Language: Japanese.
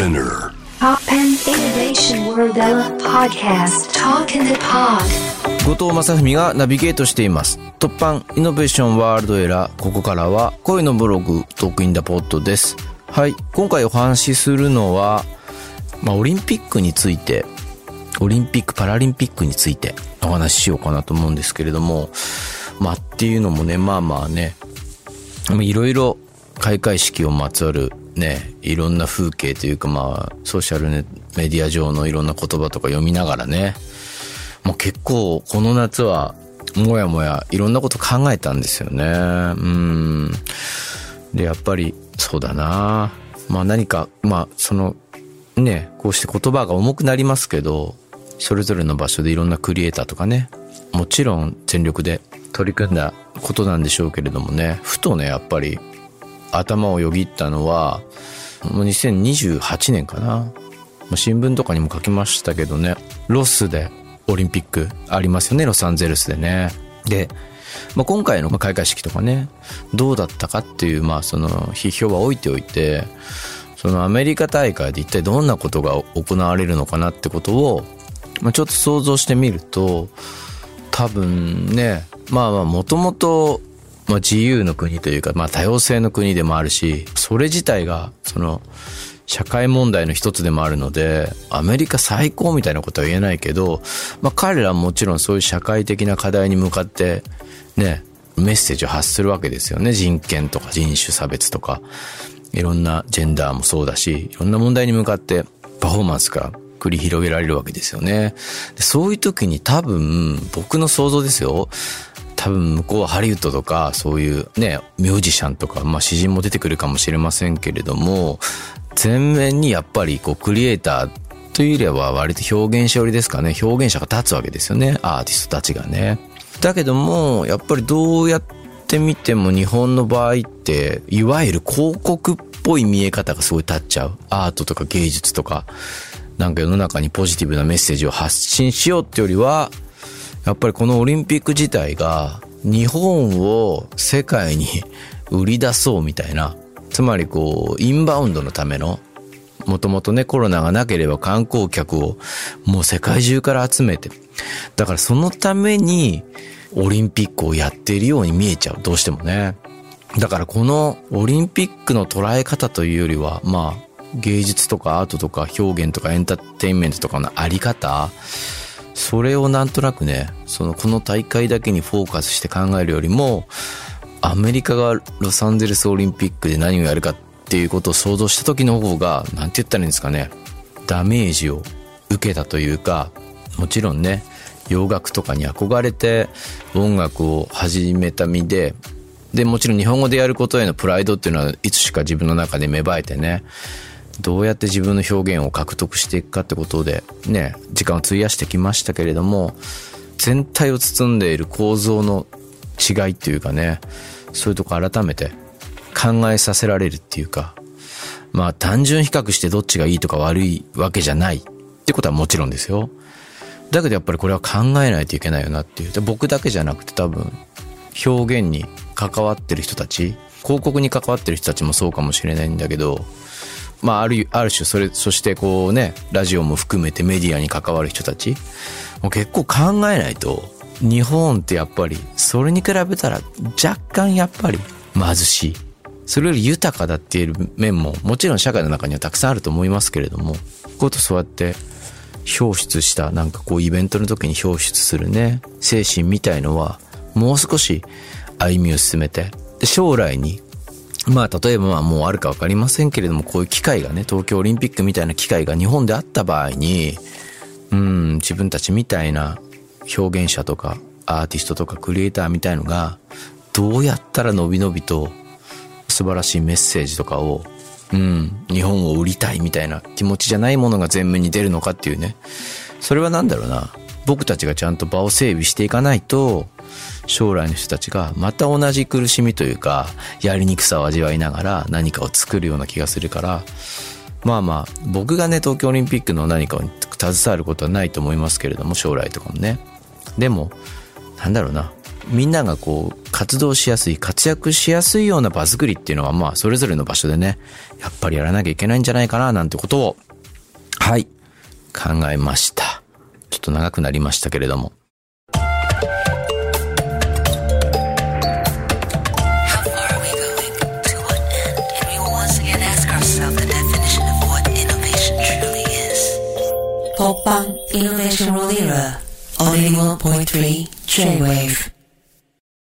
Spinner. Pop and Innovation World Podcast. Talk in the Pod. 後藤正文がナビゲートしています。突版イノベーションワールドエラーここからは恋のブログトークインダポッドです。はい。今回お話しするのは、まあ、オリンピックについてオリンピック・パラリンピックについてお話ししようかなと思うんですけれどもまあっていうのもねまあまあねいろいろ開会式をまつわるね、いろんな風景というかまあ、ソーシャルメディア上のいろんな言葉とか読みながらね、もう結構この夏はもやもやいろんなこと考えたんですよね。うん。で、やっぱりそうだなまあ何か、まあその、ね、こうして言葉が重くなりますけど、それぞれの場所でいろんなクリエイターとかね、もちろん全力で取り組んだことなんでしょうけれどもね、ふとね、やっぱり頭をよぎったのは、もう2028年かな。新聞とかにも書きましたけどね、ロスでオリンピックありますよね、ロサンゼルスでね。で、まあ、今回の開会式とかね、どうだったかっていう、まあその批評は置いておいて、そのアメリカ大会で一体どんなことが行われるのかなってことを、まあ、ちょっと想像してみると、多分ね、まあまあもともとまあ、自由の国というか、まあ、多様性の国でもあるし、それ自体が、その、社会問題の一つでもあるので、アメリカ最高みたいなことは言えないけど、まあ、彼らはもちろんそういう社会的な課題に向かって、ね、メッセージを発するわけですよね。人権とか人種差別とか、いろんなジェンダーもそうだし、いろんな問題に向かってパフォーマンスが繰り広げられるわけですよね。そういう時に多分、僕の想像ですよ。多分向こうはハリウッドとかそういうね、ミュージシャンとか、まあ詩人も出てくるかもしれませんけれども、前面にやっぱりこうクリエイターというよりは割と表現者寄りですかね。表現者が立つわけですよね。アーティストたちがね。だけども、やっぱりどうやって見ても日本の場合って、いわゆる広告っぽい見え方がすごい立っちゃう。アートとか芸術とか、なんか世の中にポジティブなメッセージを発信しようってよりは、やっぱりこのオリンピック自体が日本を世界に売り出そうみたいな、つまりこう、インバウンドのための、もともとね、コロナがなければ観光客をもう世界中から集めて、だからそのためにオリンピックをやっているように見えちゃう、どうしてもね。だからこのオリンピックの捉え方というよりは、まあ、芸術とかアートとか表現とかエンターテインメントとかのあり方、それをなんとなくね、そのこの大会だけにフォーカスして考えるよりも、アメリカがロサンゼルスオリンピックで何をやるかっていうことを想像した時の方が、なんて言ったらいいんですかね、ダメージを受けたというか、もちろんね、洋楽とかに憧れて音楽を始めた身で、で、もちろん日本語でやることへのプライドっていうのはいつしか自分の中で芽生えてね、どうやって自分の表現を獲得していくかってことでね、時間を費やしてきましたけれども、全体を包んでいる構造の違いっていうかね、そういうとこ改めて考えさせられるっていうか、まあ単純比較してどっちがいいとか悪いわけじゃないってことはもちろんですよ。だけどやっぱりこれは考えないといけないよなっていう。僕だけじゃなくて多分表現に関わってる人たち、広告に関わってる人たちもそうかもしれないんだけど、まあ、ある、ある種、それ、そしてこうね、ラジオも含めてメディアに関わる人たち、もう結構考えないと、日本ってやっぱり、それに比べたら若干やっぱり貧しい。それより豊かだっていう面も、もちろん社会の中にはたくさんあると思いますけれども、ことそうやって表出した、なんかこうイベントの時に表出するね、精神みたいのは、もう少し歩みを進めて、将来にまあ、例えばまあもうあるかわかりませんけれども、こういう機会がね、東京オリンピックみたいな機会が日本であった場合に、うん、自分たちみたいな表現者とかアーティストとかクリエイターみたいのが、どうやったら伸び伸びと素晴らしいメッセージとかを、うん、日本を売りたいみたいな気持ちじゃないものが前面に出るのかっていうね。それは何だろうな。僕たちがちゃんと場を整備していかないと、将来の人たちがまた同じ苦しみというか、やりにくさを味わいながら何かを作るような気がするから、まあまあ、僕がね、東京オリンピックの何かに携わることはないと思いますけれども、将来とかもね。でも、なんだろうな。みんながこう、活動しやすい、活躍しやすいような場作りっていうのは、まあ、それぞれの場所でね、やっぱりやらなきゃいけないんじゃないかな、なんてことを、はい、考えました。ちょっと長くなりましたけれども。ourselves the definition of what innovation truly is. Pop Punk Innovation World Era, on 81.3 J-Wave.